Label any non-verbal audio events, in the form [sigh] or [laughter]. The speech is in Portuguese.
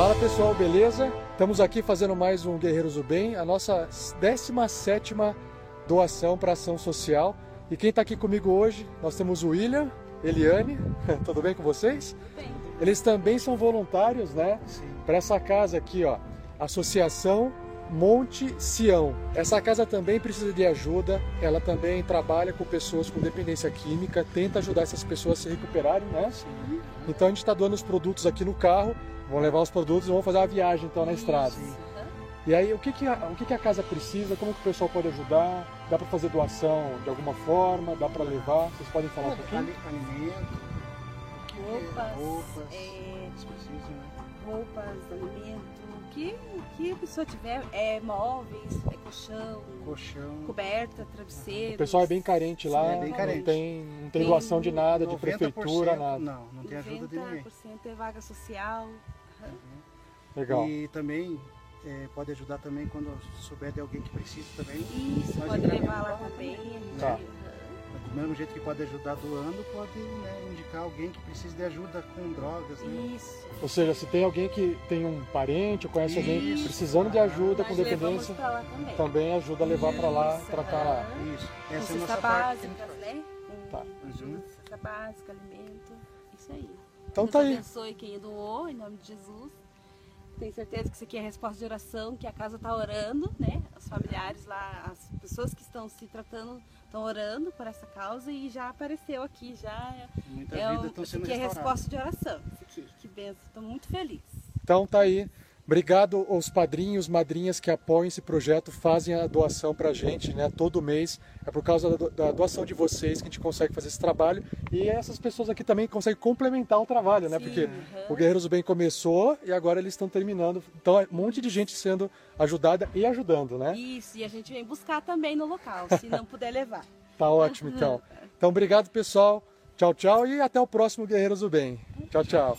Fala pessoal, beleza? Estamos aqui fazendo mais um Guerreiros do Bem, a nossa 17 doação para ação social. E quem está aqui comigo hoje, nós temos o William, Eliane, [laughs] tudo bem com vocês? Bem. Eles também são voluntários, né? Para essa casa aqui, ó, Associação Monte Sião. Essa casa também precisa de ajuda, ela também trabalha com pessoas com dependência química, tenta ajudar essas pessoas a se recuperarem, né? Sim. Então a gente está doando os produtos aqui no carro, vão levar os produtos e vão fazer uma viagem então na estrada. Isso. E aí, o que, que, a, o que, que a casa precisa? Como que o pessoal pode ajudar? Dá para fazer doação de alguma forma? Dá para levar? Vocês podem falar um pouquinho? Ali- Alimento, Roupas, é, roupas, é, precisam, né? roupas, alimento, que, a pessoa tiver, é móveis, é colchão, colchão, coberta, travesseiro. O pessoal é bem carente lá, É bem carente. não tem, não tem doação de nada, de 90%, prefeitura, nada. Não, não tem ajuda de ninguém. 90% é vaga social. Legal. E também é, pode ajudar também quando souber de alguém que precisa também. Isso, pode levar lá pra também. gente- Tá. Do mesmo jeito que pode ajudar doando, pode né, indicar alguém que precisa de ajuda com drogas, né? Isso. Ou seja, se tem alguém que tem um parente ou conhece alguém Isso. precisando de ajuda com Nós levamos dependência, também. também ajuda a levar para lá, tratar lá. Isso. Com Essa é a cesta nossa parte. que a faz. né? Com Tá. Uhum. Cesta básica, alimento. Isso aí. Então Deus tá aí. abençoe quem doou, em nome de Jesus. Tenho certeza que isso aqui é resposta de oração, que a casa está orando, né? Os familiares lá, as pessoas que estão se tratando estão orando por essa causa e já apareceu aqui, já é, vidas o, estão isso sendo aqui é resposta de oração. Isso aqui, que benção, estou muito feliz. Então tá aí. Obrigado aos padrinhos, madrinhas que apoiam esse projeto, fazem a doação pra gente, né? Todo mês. É por causa da do- da doação de vocês que a gente consegue fazer esse trabalho. E essas pessoas aqui também conseguem complementar o trabalho, né? Sim, Porque aham. o Guerreiros do Bem começou e agora eles estão terminando. Então é um monte de gente sendo ajudada e ajudando, né? Isso, e a gente vem buscar também no local, se não puder levar. [laughs] Tá ótimo, então. [laughs] Então, obrigado, pessoal. Tchau, tchau e até o próximo Guerreiros do Bem. Tchau, tchau.